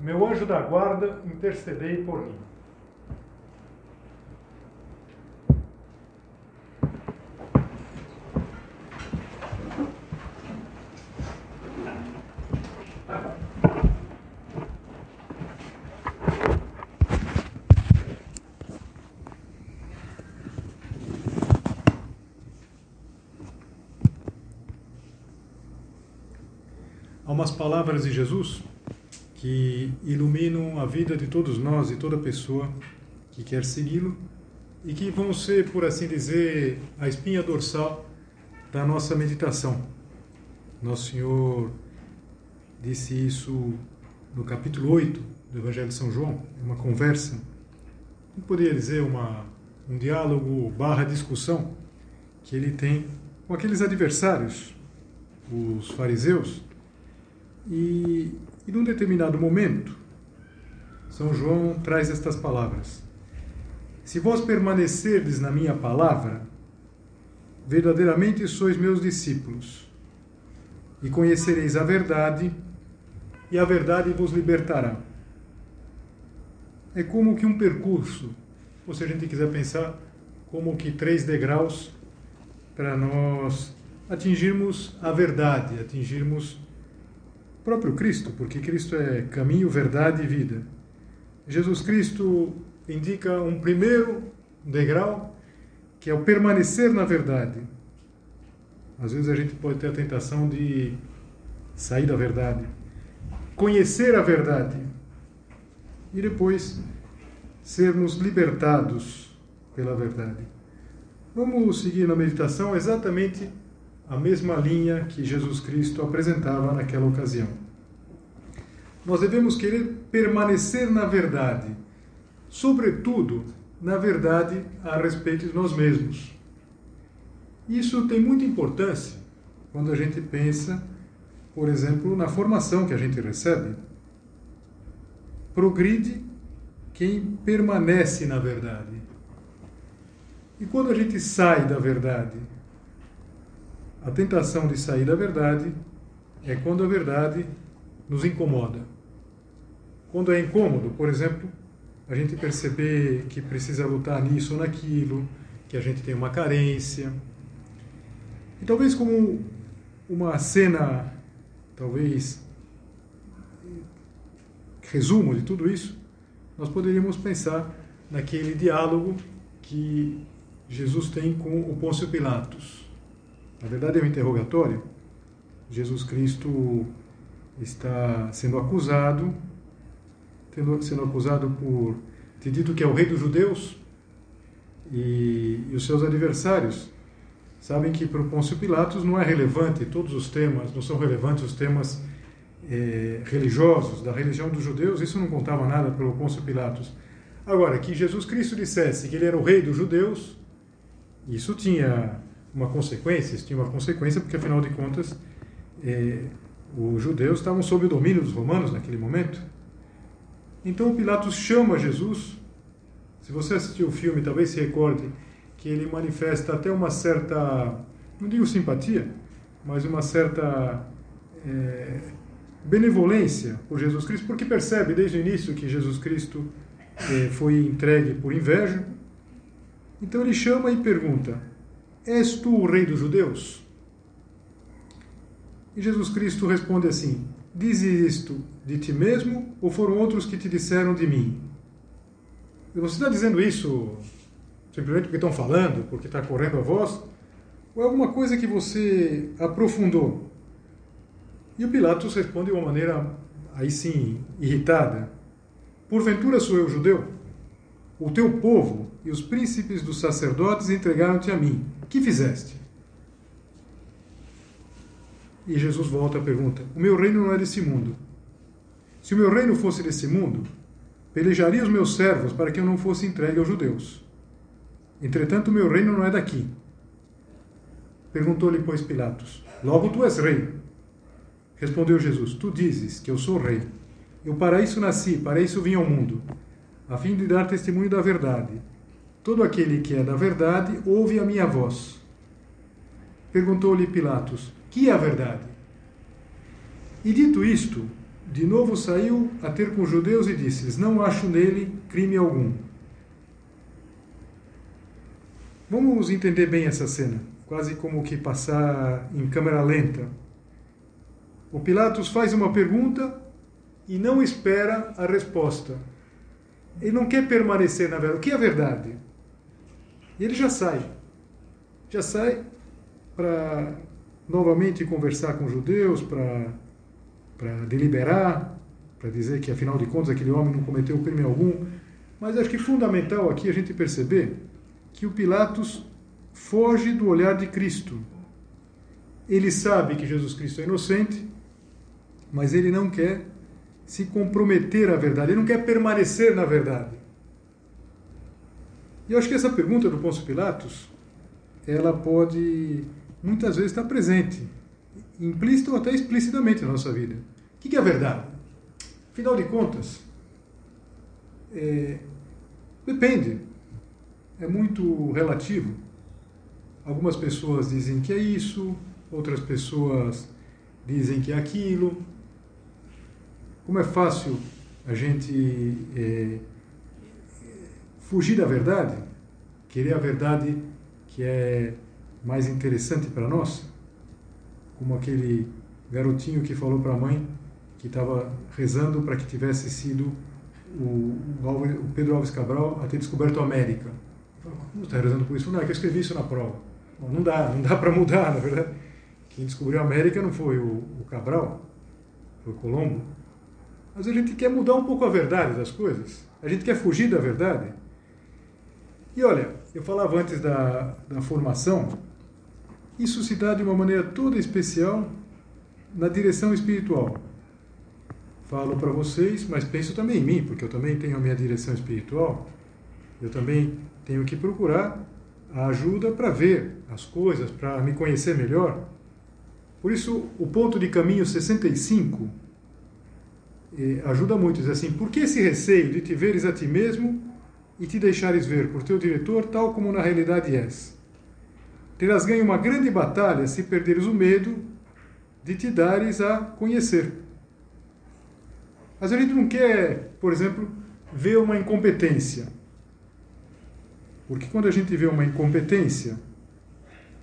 meu anjo da guarda, intercedei por mim. Há umas palavras de Jesus que iluminam a vida de todos nós e toda pessoa que quer segui-lo e que vão ser, por assim dizer, a espinha dorsal da nossa meditação. Nosso Senhor disse isso no capítulo 8 do Evangelho de São João, uma conversa, não poderia dizer uma, um diálogo barra discussão que ele tem com aqueles adversários, os fariseus, e e num determinado momento, São João traz estas palavras: Se vós permanecerdes na minha palavra, verdadeiramente sois meus discípulos, e conhecereis a verdade, e a verdade vos libertará. É como que um percurso, ou se a gente quiser pensar, como que três degraus para nós atingirmos a verdade, atingirmos próprio Cristo, porque Cristo é caminho, verdade e vida. Jesus Cristo indica um primeiro degrau, que é o permanecer na verdade. Às vezes a gente pode ter a tentação de sair da verdade, conhecer a verdade e depois sermos libertados pela verdade. Vamos seguir na meditação exatamente a mesma linha que Jesus Cristo apresentava naquela ocasião. Nós devemos querer permanecer na verdade, sobretudo na verdade a respeito de nós mesmos. Isso tem muita importância quando a gente pensa, por exemplo, na formação que a gente recebe. Progride quem permanece na verdade. E quando a gente sai da verdade, a tentação de sair da verdade é quando a verdade nos incomoda. Quando é incômodo, por exemplo, a gente perceber que precisa lutar nisso ou naquilo, que a gente tem uma carência. E talvez como uma cena, talvez resumo de tudo isso, nós poderíamos pensar naquele diálogo que Jesus tem com o Pôncio Pilatos. Na verdade, é um interrogatório. Jesus Cristo está sendo acusado, sendo acusado por ter dito que é o rei dos judeus, e, e os seus adversários sabem que para o Pôncio Pilatos não é relevante todos os temas, não são relevantes os temas é, religiosos da religião dos judeus, isso não contava nada para o Pôncio Pilatos. Agora, que Jesus Cristo dissesse que ele era o rei dos judeus, isso tinha uma consequência, isso tinha uma consequência, porque afinal de contas é, os judeus estavam sob o domínio dos romanos naquele momento. Então Pilatos chama Jesus. Se você assistiu o filme, talvez se recorde que ele manifesta até uma certa, não digo simpatia, mas uma certa é, benevolência por Jesus Cristo, porque percebe desde o início que Jesus Cristo é, foi entregue por inveja. Então ele chama e pergunta: És tu o rei dos judeus? E Jesus Cristo responde assim: Dizes isto de ti mesmo ou foram outros que te disseram de mim? E você está dizendo isso simplesmente porque estão falando, porque está correndo a voz? Ou é alguma coisa que você aprofundou? E o Pilatos responde de uma maneira, aí sim, irritada: Porventura sou eu judeu? O teu povo e os príncipes dos sacerdotes entregaram-te a mim. Que fizeste? E Jesus volta à pergunta: O meu reino não é desse mundo. Se o meu reino fosse desse mundo, Pelejaria os meus servos para que eu não fosse entregue aos judeus. Entretanto, meu reino não é daqui. Perguntou-lhe, pois, Pilatos: Logo tu és rei. Respondeu Jesus: Tu dizes que eu sou rei. Eu para isso nasci, para isso vim ao mundo, a fim de dar testemunho da verdade. Todo aquele que é da verdade ouve a minha voz. Perguntou-lhe Pilatos: Que é a verdade? E dito isto, de novo saiu a ter com os judeus e disse-lhes: Não acho nele crime algum. Vamos entender bem essa cena, quase como que passar em câmera lenta. O Pilatos faz uma pergunta e não espera a resposta. Ele não quer permanecer na verdade. O que é a verdade? E ele já sai. Já sai para novamente conversar com os judeus, para deliberar, para dizer que afinal de contas aquele homem não cometeu crime algum. Mas acho que fundamental aqui a gente perceber que o Pilatos foge do olhar de Cristo. Ele sabe que Jesus Cristo é inocente, mas ele não quer se comprometer à verdade, ele não quer permanecer na verdade. E eu acho que essa pergunta do Pôncio Pilatos, ela pode muitas vezes estar presente implícito ou até explicitamente na nossa vida. O que é a verdade? Afinal de contas, é, depende, é muito relativo. Algumas pessoas dizem que é isso, outras pessoas dizem que é aquilo. Como é fácil a gente é, fugir da verdade, querer a verdade que é mais interessante para nós? como aquele garotinho que falou para a mãe que estava rezando para que tivesse sido o, o, Pedro Alves Cabral a ter descoberto a América. Como está rezando por isso? Não, é que eu escrevi isso na prova. Bom, não dá, não dá para mudar, na verdade. Quem descobriu a América não foi o, o Cabral, foi o Colombo. Mas a gente quer mudar um pouco a verdade das coisas. A gente quer fugir da verdade. E olha, eu falava antes da, da formação, isso se dá de uma maneira toda especial na direção espiritual. Falo para vocês, mas penso também em mim, porque eu também tenho a minha direção espiritual. Eu também tenho que procurar a ajuda para ver as coisas, para me conhecer melhor. Por isso, o ponto de caminho 65 eh, ajuda muito. Diz assim: por que esse receio de te veres a ti mesmo e te deixares ver por teu diretor, tal como na realidade és? terás ganho uma grande batalha se perderes o medo de te dares a conhecer. Mas a gente não quer, por exemplo, ver uma incompetência. Porque quando a gente vê uma incompetência,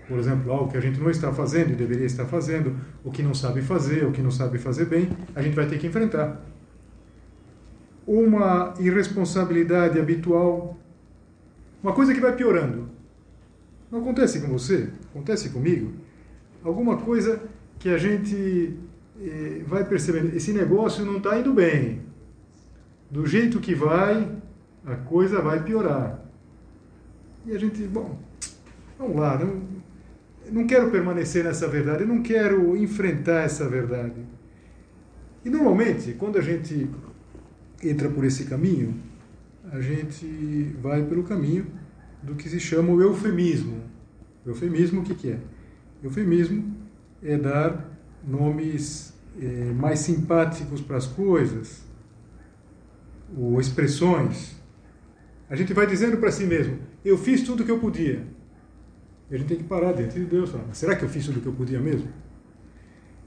por exemplo, algo que a gente não está fazendo e deveria estar fazendo, o que não sabe fazer, o que não sabe fazer bem, a gente vai ter que enfrentar. Uma irresponsabilidade habitual, uma coisa que vai piorando. Não acontece com você? Acontece comigo? Alguma coisa que a gente eh, vai percebendo, esse negócio não está indo bem. Do jeito que vai, a coisa vai piorar. E a gente, bom, vamos lá, não, não quero permanecer nessa verdade, não quero enfrentar essa verdade. E normalmente, quando a gente entra por esse caminho, a gente vai pelo caminho do que se chama o eufemismo. Eufemismo, o que, que é? Eufemismo é dar nomes é, mais simpáticos para as coisas, ou expressões. A gente vai dizendo para si mesmo: eu fiz tudo o que eu podia. E a gente tem que parar diante de Deus falar: será que eu fiz tudo o que eu podia mesmo?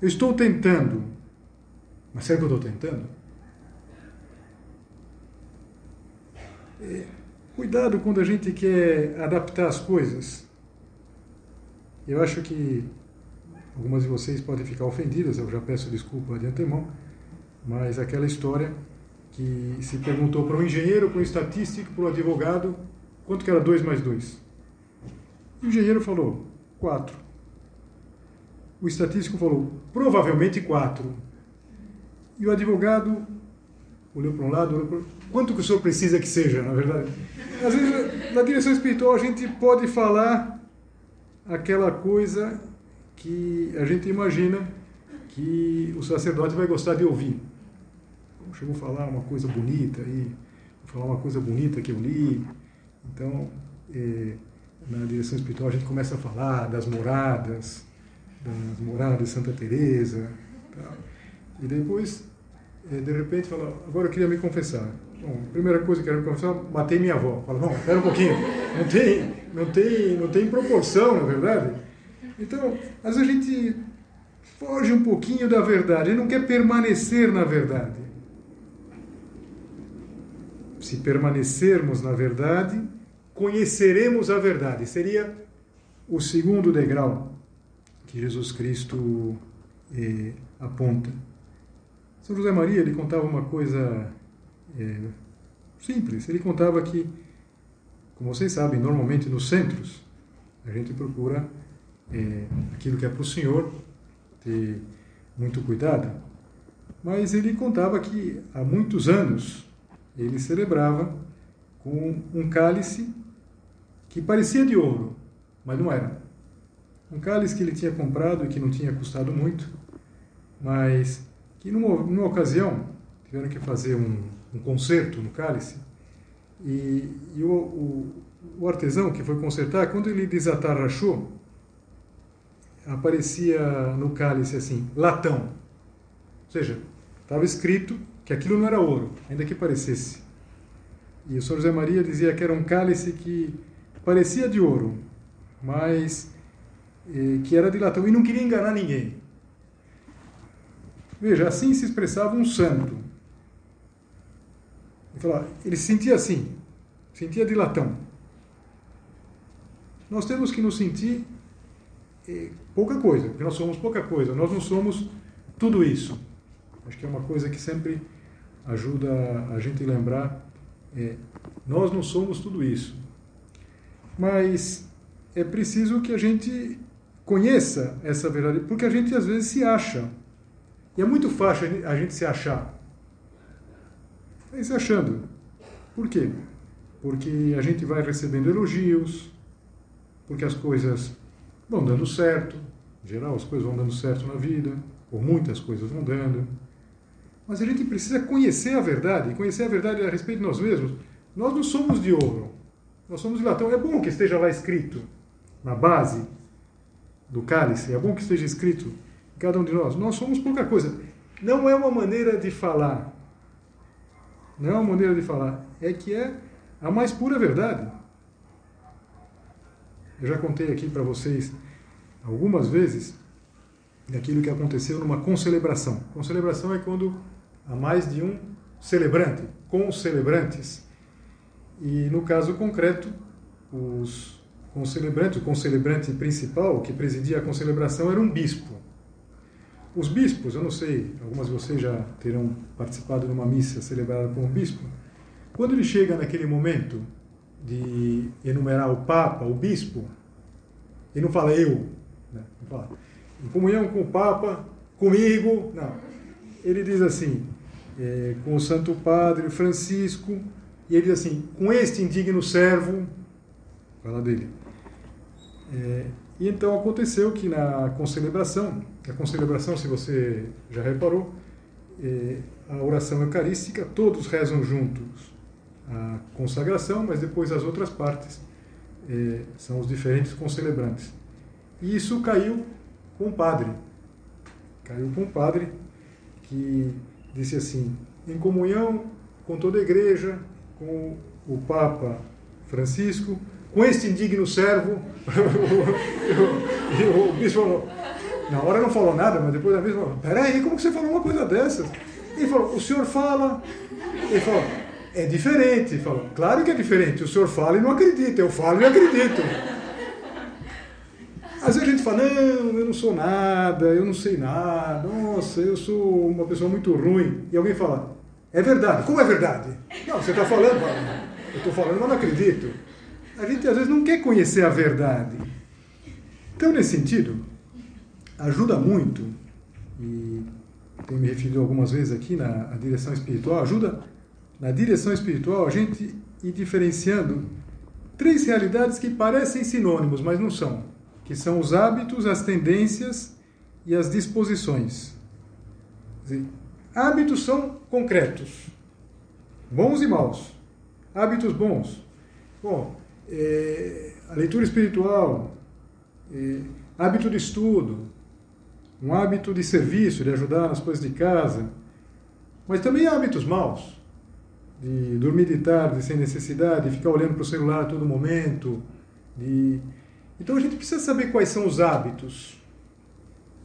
Eu estou tentando, mas será que eu estou tentando? É, Cuidado quando a gente quer adaptar as coisas. Eu acho que algumas de vocês podem ficar ofendidas, eu já peço desculpa de antemão, mas aquela história que se perguntou para um engenheiro, para um estatístico, para um advogado, quanto que era 2 mais 2? O engenheiro falou, 4. O estatístico falou, provavelmente 4. E o advogado olhou para um lado, olhou para. Quanto que o senhor precisa que seja, na verdade? Às vezes, na direção espiritual, a gente pode falar aquela coisa que a gente imagina que o sacerdote vai gostar de ouvir. Chegou a falar uma coisa bonita aí, falar uma coisa bonita que eu li. Então, é, na direção espiritual a gente começa a falar das moradas, das moradas de Santa Teresa, tá? e depois, de repente, fala, agora eu queria me confessar. Bom, primeira coisa que eu quero me confessar, matei minha avó. Fala, não, espera um pouquinho, não tem, não tem, não tem proporção, na verdade. Então, às vezes a gente foge um pouquinho da verdade, ele não quer permanecer na verdade. Se permanecermos na verdade, conheceremos a verdade. Seria o segundo degrau que Jesus Cristo eh, aponta. São José Maria ele contava uma coisa eh, simples. Ele contava que, como vocês sabem, normalmente nos centros a gente procura eh, aquilo que é para o Senhor ter muito cuidado. Mas ele contava que há muitos anos ele celebrava com um cálice que parecia de ouro, mas não era. Um cálice que ele tinha comprado e que não tinha custado muito, mas que numa, numa ocasião tiveram que fazer um, um conserto no cálice e, e o, o, o, artesão que foi consertar, quando ele desatarrachou, aparecia no cálice assim, latão. Ou seja, estava escrito que aquilo não era ouro, ainda que parecesse. E o São José Maria dizia que era um cálice que parecia de ouro, mas eh, que era de latão e não queria enganar ninguém. Veja, assim se expressava um santo. Ele, se sentia assim, sentia de latão. Nós temos que nos sentir eh, pouca coisa, porque nós somos pouca coisa, nós não somos tudo isso. Acho que é uma coisa que sempre ajuda a gente a lembrar: é, nós não somos tudo isso mas é preciso que a gente conheça essa verdade, porque a gente às vezes se acha. E é muito fácil a gente se achar. Vai se achando. Por quê? Porque a gente vai recebendo elogios, porque as coisas vão dando certo. Em geral, as coisas vão dando certo na vida, ou muitas coisas vão dando. Mas a gente precisa conhecer a verdade, conhecer a verdade a respeito de nós mesmos. Nós não somos de ouro. Nós somos de latão. É bom que esteja lá escrito, na base do cálice, é bom que esteja escrito cada um de nós. Nós somos pouca coisa. Não é uma maneira de falar. Não é uma maneira de falar. É que é a mais pura verdade. Eu já contei aqui para vocês algumas vezes daquilo que aconteceu numa concelebração. Concelebração é quando há mais de um celebrante, com celebrantes. E no caso concreto, os concelebrantes, o concelebrante principal que presidia a concelebração era um bispo. Os bispos, eu não sei, algumas de vocês já terão participado de uma missa celebrada por um bispo. Quando ele chega naquele momento de enumerar o Papa, o bispo, ele não fala eu, né? não fala em comunhão com o Papa, comigo, não. Ele diz assim, é, com o Santo Padre Francisco, e ele diz assim: com este indigno servo, fala dele. É, e então aconteceu que na concelebração, a concelebração, se você já reparou, é, a oração eucarística, todos rezam juntos a consagração, mas depois as outras partes é, são os diferentes concelebrantes. E isso caiu com o padre. Caiu com o padre que disse assim: em comunhão com toda a igreja, com o Papa Francisco, com este indigno servo. o, bispo falou, na hora não falou nada, mas depois a vez falou: Peraí, como que você falou uma coisa dessas? Ele falou: O senhor fala. Ele falou: É diferente. Ele falou: Claro que é diferente. O senhor fala e não acredita. Eu falo e acredito. Às vezes a gente fala: Não, eu não sou nada, eu não sei nada. Nossa, eu sou uma pessoa muito ruim. E alguém fala: é verdade. Como é verdade? Não, você está falando, eu estou falando, mas não acredito. A gente às vezes não quer conhecer a verdade. Então, nesse sentido, ajuda muito, e tenho me referido algumas vezes aqui na direção espiritual, ajuda na direção espiritual a gente ir diferenciando três realidades que parecem sinônimos, mas não são, que são os hábitos, as tendências e as disposições. Hábitos são concretos, bons e maus. hábitos bons. Bom, é, a leitura espiritual, é, hábito de estudo, um hábito de serviço, de ajudar nas coisas de casa, mas também hábitos maus, de dormir de tarde sem necessidade, de ficar olhando para o celular a todo momento. De... Então a gente precisa saber quais são os hábitos,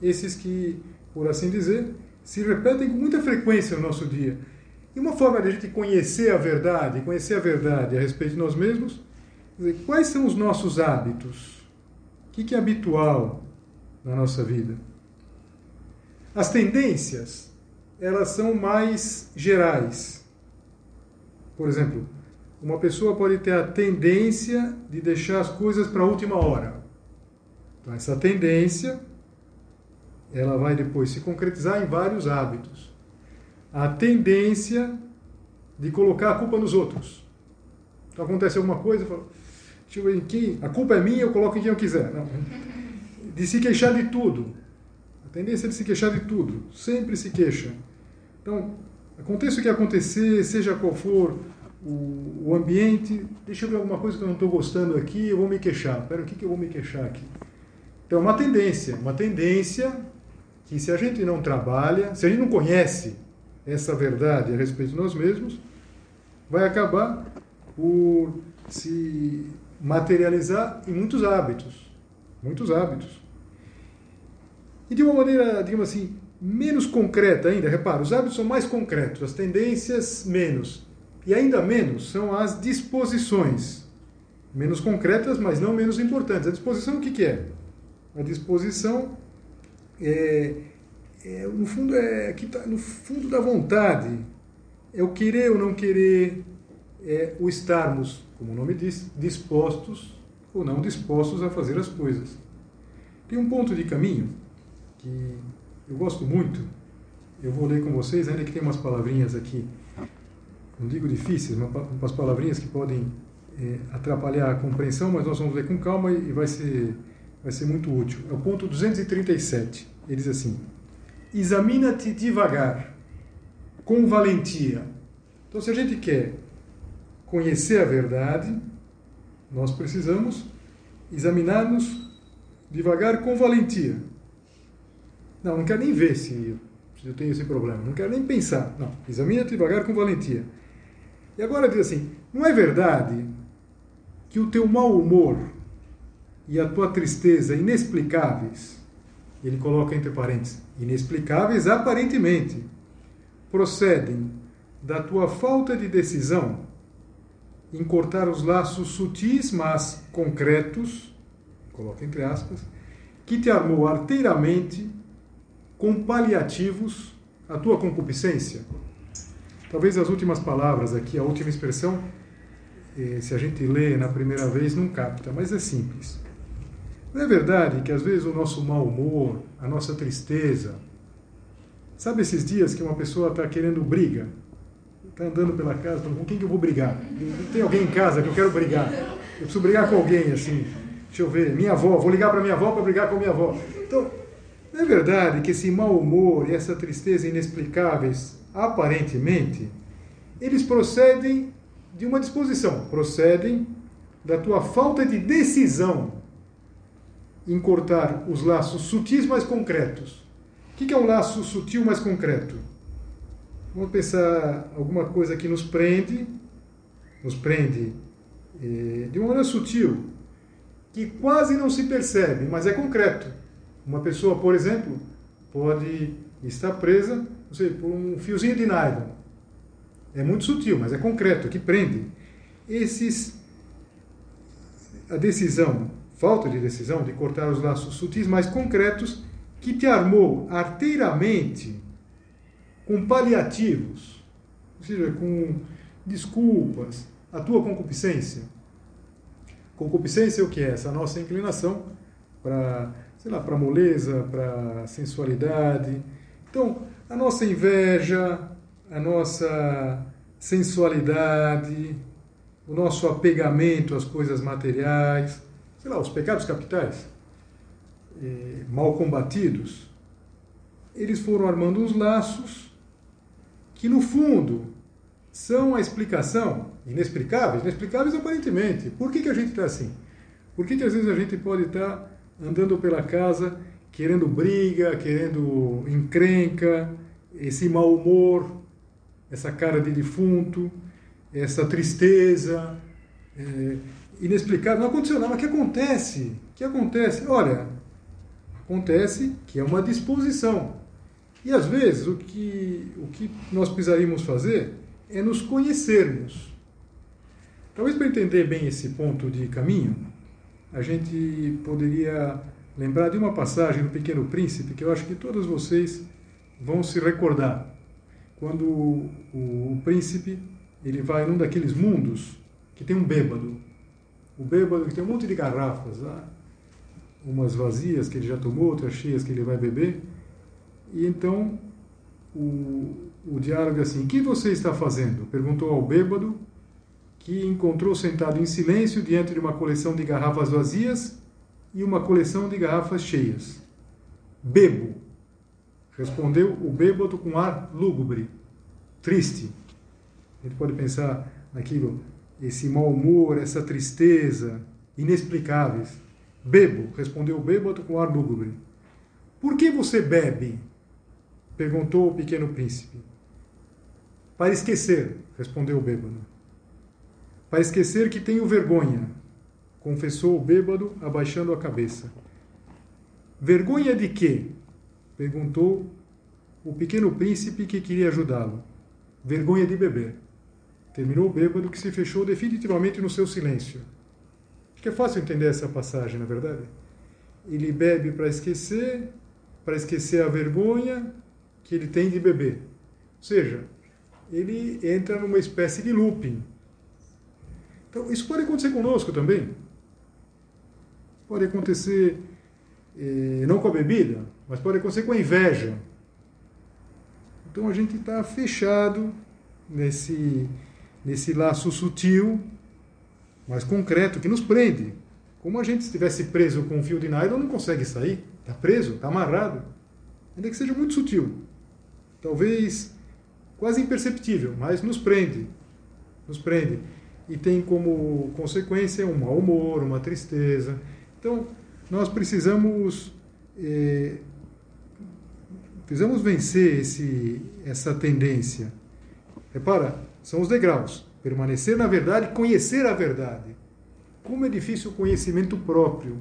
esses que, por assim dizer, se repetem com muita frequência no nosso dia. E uma forma de a gente conhecer a verdade, conhecer a verdade a respeito de nós mesmos, dizer, quais são os nossos hábitos? O que é habitual na nossa vida? As tendências, elas são mais gerais. Por exemplo, uma pessoa pode ter a tendência de deixar as coisas para a última hora. Então, essa tendência, ela vai depois se concretizar em vários hábitos. A tendência de colocar a culpa nos outros. Então, acontece alguma coisa, fala, deixa eu ver em quem, a culpa é minha, eu coloco em quem eu quiser. Não. De se queixar de tudo. Tendência é de se queixar de tudo, sempre se queixa. Então, aconteça o que acontecer, seja qual for o, o ambiente, deixa eu ver alguma coisa que eu não estou gostando aqui, eu vou me queixar. Espera, o que, que eu vou me queixar aqui? Então, é uma tendência, uma tendência que se a gente não trabalha, se a gente não conhece essa verdade a respeito de nós mesmos, vai acabar por se materializar em muitos hábitos. Muitos hábitos. E de uma maneira, digamos assim, menos concreta ainda, repara, os hábitos são mais concretos, as tendências menos. E ainda menos são as disposições. Menos concretas, mas não menos importantes. A disposição o que, que é? A disposição é, é no fundo é que tá no fundo da vontade. É o querer ou não querer, é o estarmos, como o nome diz, dispostos ou não dispostos a fazer as coisas. Tem um ponto de caminho que eu gosto muito. Eu vou ler com vocês, ainda que tem umas palavrinhas aqui, não digo difíceis, mas umas palavrinhas que podem é, atrapalhar a compreensão, mas nós vamos ler com calma e vai ser, vai ser muito útil. É o ponto 237. Ele diz assim: Examina-te devagar, com valentia. Então, se a gente quer conhecer a verdade, nós precisamos examinar-nos devagar com valentia. Não, não quero nem ver se, eu tenho esse problema. Não quero nem pensar. Não, examina devagar com valentia. E agora diz assim: não é verdade que o teu mau humor e a tua tristeza inexplicáveis, ele coloca entre parênteses, inexplicáveis aparentemente, procedem da tua falta de decisão em cortar os laços sutis, mas concretos, coloca entre aspas, que te armou arteiramente com paliativos a tua concupiscência? Talvez as últimas palavras aqui, a última expressão, eh, se a gente lê na primeira vez, não capta, mas é simples. Não é verdade que às vezes o nosso mau humor, a nossa tristeza, sabe esses dias que uma pessoa está querendo briga? Está andando pela casa, com quem que eu vou brigar? Tem alguém em casa que eu quero brigar? Eu preciso brigar com alguém, assim. Deixa eu ver, minha avó, vou ligar para minha avó para brigar com minha avó. Então, é verdade que esse mau humor e essa tristeza inexplicáveis, aparentemente, eles procedem de uma disposição, procedem da tua falta de decisão em cortar os laços sutis mais concretos. O que é um laço sutil mais concreto? Vamos pensar alguma coisa que nos prende, nos prende eh, de uma maneira sutil, que quase não se percebe, mas é concreto. Uma pessoa, por exemplo, pode estar presa não sei, por um fiozinho de nylon. É muito sutil, mas é concreto, que prende. Esses, a decisão, falta de decisão de cortar os laços sutis mais concretos, que te armou arteiramente com paliativos, ou seja, com desculpas, a tua concupiscência. Concupiscência é o que é? Essa nossa inclinação para sei lá, para moleza, para sensualidade. Então, a nossa inveja, a nossa sensualidade, o nosso apegamento às coisas materiais, sei lá, os pecados capitais, eh, mal combatidos, eles foram armando uns laços que, no fundo, são a explicação, inexplicáveis, inexplicáveis aparentemente. Por que, que a gente está assim? Por que, que às vezes a gente pode estar tá andando pela casa querendo briga, querendo encrenca, esse mau humor, essa cara de defunto, essa tristeza é, inexplicável? Não aconteceu nada, mas o que acontece? O que acontece? Olha, acontece que é uma disposição. E às vezes o que, o que nós precisaríamos fazer é nos conhecermos. Talvez para entender bem esse ponto de caminho, a gente poderia lembrar de uma passagem do Pequeno Príncipe que eu acho que todos vocês vão se recordar. Quando o, o, príncipe ele vai num daqueles mundos que tem um bêbado. O bêbado que tem um monte de garrafas lá, umas vazias que ele já tomou, outras cheias que ele vai beber. E então o, o diálogo é assim: O que você está fazendo? perguntou ao bêbado, que encontrou sentado em silêncio diante de uma coleção de garrafas vazias e uma coleção de garrafas cheias. Bebo, respondeu o bêbado com ar lúgubre, triste. A gente pode pensar naquilo, esse mau humor, essa tristeza, inexplicáveis. Bebo, respondeu o bêbado com ar lúgubre. Por que você bebe? perguntou o pequeno príncipe. Para esquecer, respondeu o bêbado. Para esquecer que tenho vergonha, confessou o bêbado, abaixando a cabeça. Vergonha de quê? perguntou o pequeno príncipe que queria ajudá-lo. Vergonha de beber. Terminou o bêbado que se fechou definitivamente no seu silêncio. Acho que é fácil entender essa passagem, na é verdade. Ele bebe para esquecer, para esquecer a vergonha que ele tem de beber. Ou seja, ele entra numa espécie de looping. Então, isso pode acontecer conosco também. Pode acontecer eh, não com a bebida, mas pode acontecer com a inveja. Então a gente está fechado nesse, nesse laço sutil, mas concreto, que nos prende. Como a gente estivesse preso com um fio de nylon, não consegue sair. Está preso, está amarrado. Ainda que seja muito sutil. Talvez quase imperceptível, mas nos prende. Nos prende. E tem como consequência um mau humor, uma tristeza. Então, nós precisamos eh, precisamos vencer esse, essa tendência. Repara, são os degraus. Permanecer na verdade, conhecer a verdade. Como é difícil o conhecimento próprio.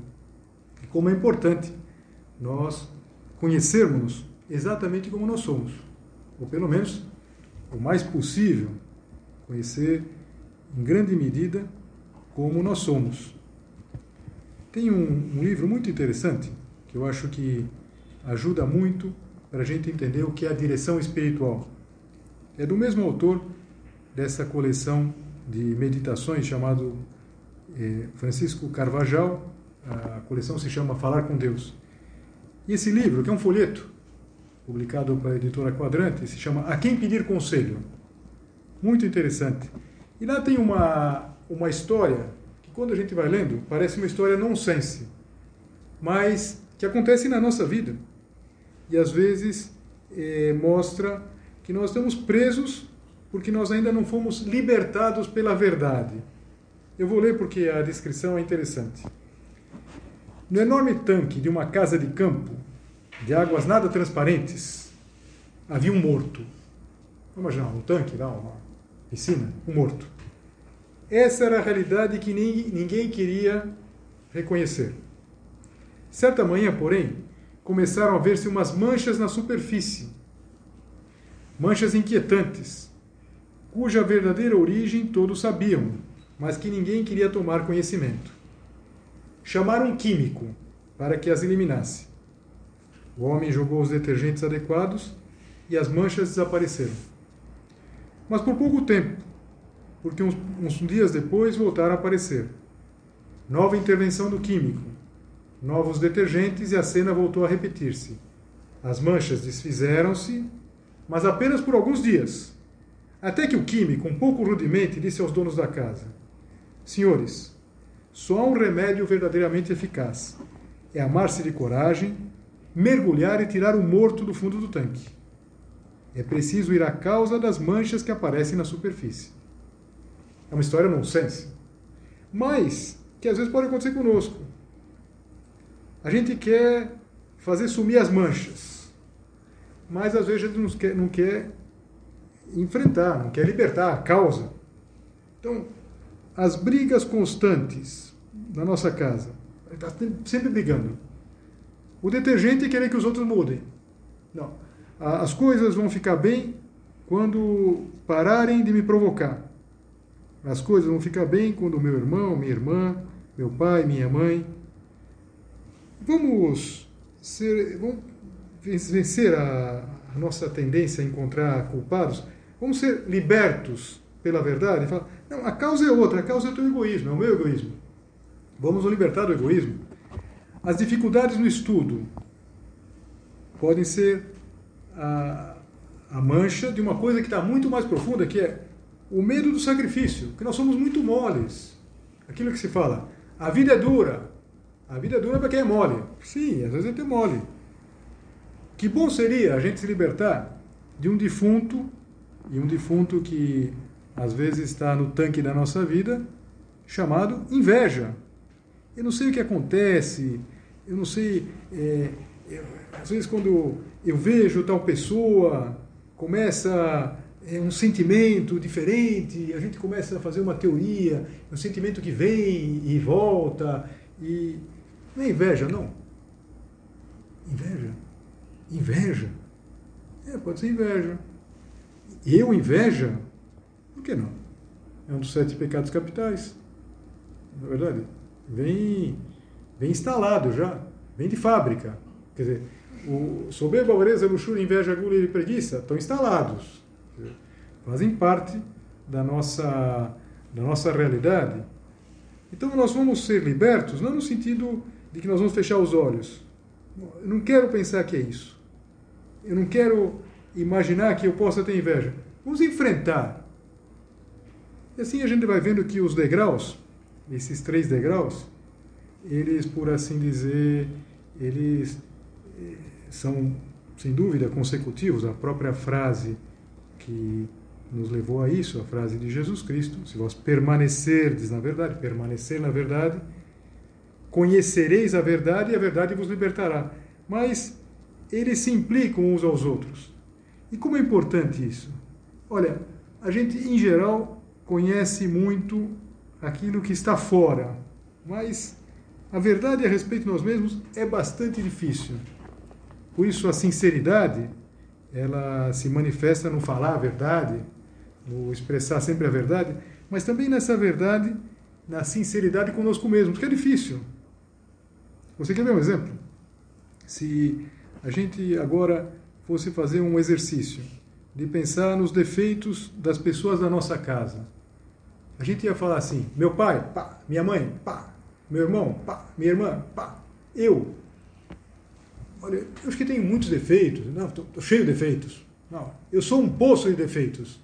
E como é importante nós conhecermos exatamente como nós somos. Ou pelo menos, o mais possível, conhecer em grande medida como nós somos. Tem um, um livro muito interessante que eu acho que ajuda muito para a gente entender o que é a direção espiritual. É do mesmo autor dessa coleção de meditações chamado eh, Francisco Carvajal. A coleção se chama Falar com Deus. E esse livro, que é um folheto publicado pela editora Quadrante, se chama A Quem Pedir Conselho. Muito interessante. E lá tem uma, uma história que, quando a gente vai lendo, parece uma história nonsense, mas que acontece na nossa vida e às vezes eh, mostra que nós estamos presos porque nós ainda não fomos libertados pela verdade. Eu vou ler porque a descrição é interessante. No enorme tanque de uma casa de campo, de águas nada transparentes, havia um morto. Vamos imaginar um tanque lá, uma piscina, um morto. Essa era a realidade que ninguém queria reconhecer. Certa manhã, porém, começaram a ver-se umas manchas na superfície. Manchas inquietantes, cuja verdadeira origem todos sabiam, mas que ninguém queria tomar conhecimento. Chamaram um químico para que as eliminasse. O homem jogou os detergentes adequados e as manchas desapareceram. Mas por pouco tempo, porque uns, uns dias depois voltaram a aparecer. Nova intervenção do químico novos detergentes e a cena voltou a repetir-se. As manchas desfizeram-se, mas apenas por alguns dias. Até que o químico, um pouco rudemente, disse aos donos da casa: Senhores, só há um remédio verdadeiramente eficaz: é amar-se de coragem, mergulhar e tirar o morto do fundo do tanque. É preciso ir à causa das manchas que aparecem na superfície. É uma história nonsense. Mas, que às vezes pode acontecer conosco. A gente quer fazer sumir as manchas. Mas às vezes a gente não quer, não quer enfrentar, não quer libertar a causa. Então, as brigas constantes na nossa casa, está sempre brigando. O detergente é querer que os outros mudem. Não. As coisas vão ficar bem quando pararem de me provocar. As coisas vão ficar bem quando meu irmão, minha irmã, meu pai, minha mãe. Vamos ser, vamos vencer a, a nossa tendência a encontrar culpados. Vamos ser libertos pela verdade. Fala, não, a causa é outra, a causa é o teu egoísmo, é o meu egoísmo. Vamos nos libertar do egoísmo. As dificuldades no estudo podem ser a, a mancha de uma coisa que está muito mais profunda, que é o medo do sacrifício, que nós somos muito moles. Aquilo que se fala, a vida é dura. A vida é dura para quem é mole. Sim, às vezes é mole. Que bom seria a gente se libertar de um defunto, e um defunto que às vezes está no tanque da nossa vida, chamado inveja. Eu não sei o que acontece, eu não sei. É, eu, às vezes, quando eu vejo tal pessoa, começa é, um sentimento diferente, a gente começa a fazer uma teoria, um sentimento que vem e volta, e. Não é inveja, não. Inveja? Inveja? É, pode ser inveja. Eu, inveja? Por que não? É um dos sete pecados capitais. Na é verdade, vem, vem instalado já, vem de fábrica. Quer dizer, o soberba, avareza, luxúria, inveja, gula e preguiça estão instalados. Fazem parte da nossa, da nossa realidade. Então nós vamos ser libertos, não no sentido de que nós vamos fechar os olhos. Eu não quero pensar que é isso. Eu não quero imaginar que eu possa ter inveja. Vamos enfrentar. E assim a gente vai vendo que os degraus, esses três degraus, eles, por assim dizer, eles são, sem dúvida, consecutivos. A própria frase que nos levou a isso, a frase de Jesus Cristo, se vós permanecerdes na verdade, permanecer na verdade, conhecereis a verdade e a verdade vos libertará. Mas eles se implicam uns aos outros. E como é importante isso? Olha, a gente em geral conhece muito aquilo que está fora, mas a verdade a respeito de nós mesmos é bastante difícil. Por isso a sinceridade, ela se manifesta no falar a verdade, no expressar sempre a verdade, mas também nessa verdade, na sinceridade conosco mesmos, que é difícil. Você quer ver um exemplo? Se a gente agora fosse fazer um exercício de pensar nos defeitos das pessoas da nossa casa, a gente ia falar assim: meu pai, pá, minha mãe, pá, meu irmão, pá, minha irmã, pá, eu. Olha, eu acho que tenho muitos defeitos, não, estou cheio de defeitos. Não, eu sou um poço de defeitos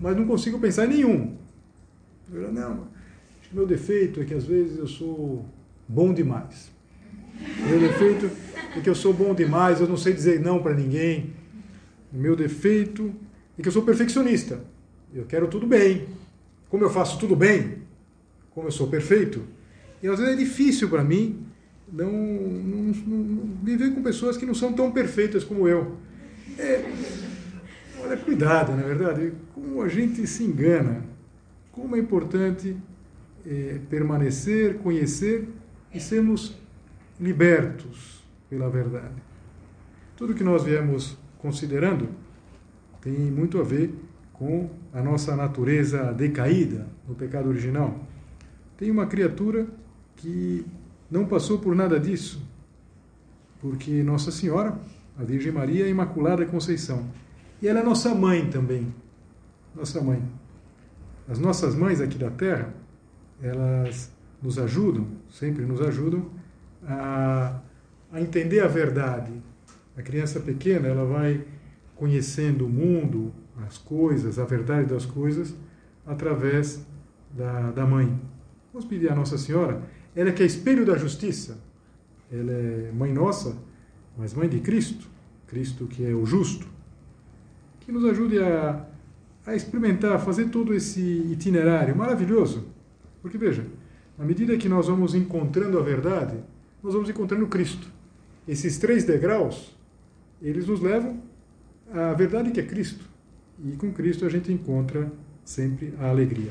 mas não consigo pensar em nenhum. Eu, não, meu defeito é que às vezes eu sou bom demais. Meu defeito é que eu sou bom demais, eu não sei dizer não para ninguém. Meu defeito é que eu sou perfeccionista. Eu quero tudo bem. Como eu faço tudo bem, como eu sou perfeito, e às vezes é difícil para mim não, não, não, viver com pessoas que não são tão perfeitas como eu. É, olha, cuidado, na é verdade como a gente se engana, como é importante é, permanecer, conhecer e sermos libertos pela verdade. Tudo que nós viemos considerando tem muito a ver com a nossa natureza decaída no pecado original. Tem uma criatura que não passou por nada disso, porque Nossa Senhora, a Virgem Maria, é Imaculada Conceição. E ela é nossa mãe também nossa mãe. As nossas mães aqui da Terra, elas nos ajudam, sempre nos ajudam, a, a entender a verdade. A criança pequena, ela vai conhecendo o mundo, as coisas, a verdade das coisas, através da, da mãe. Vamos pedir à Nossa Senhora, ela que é espelho da justiça, ela é mãe nossa, mas mãe de Cristo, Cristo que é o justo, que nos ajude a, a experimentar, a fazer todo esse itinerário maravilhoso. Porque veja, à medida que nós vamos encontrando a verdade, nós vamos encontrando Cristo. Esses três degraus, eles nos levam à verdade que é Cristo. E com Cristo a gente encontra sempre a alegria.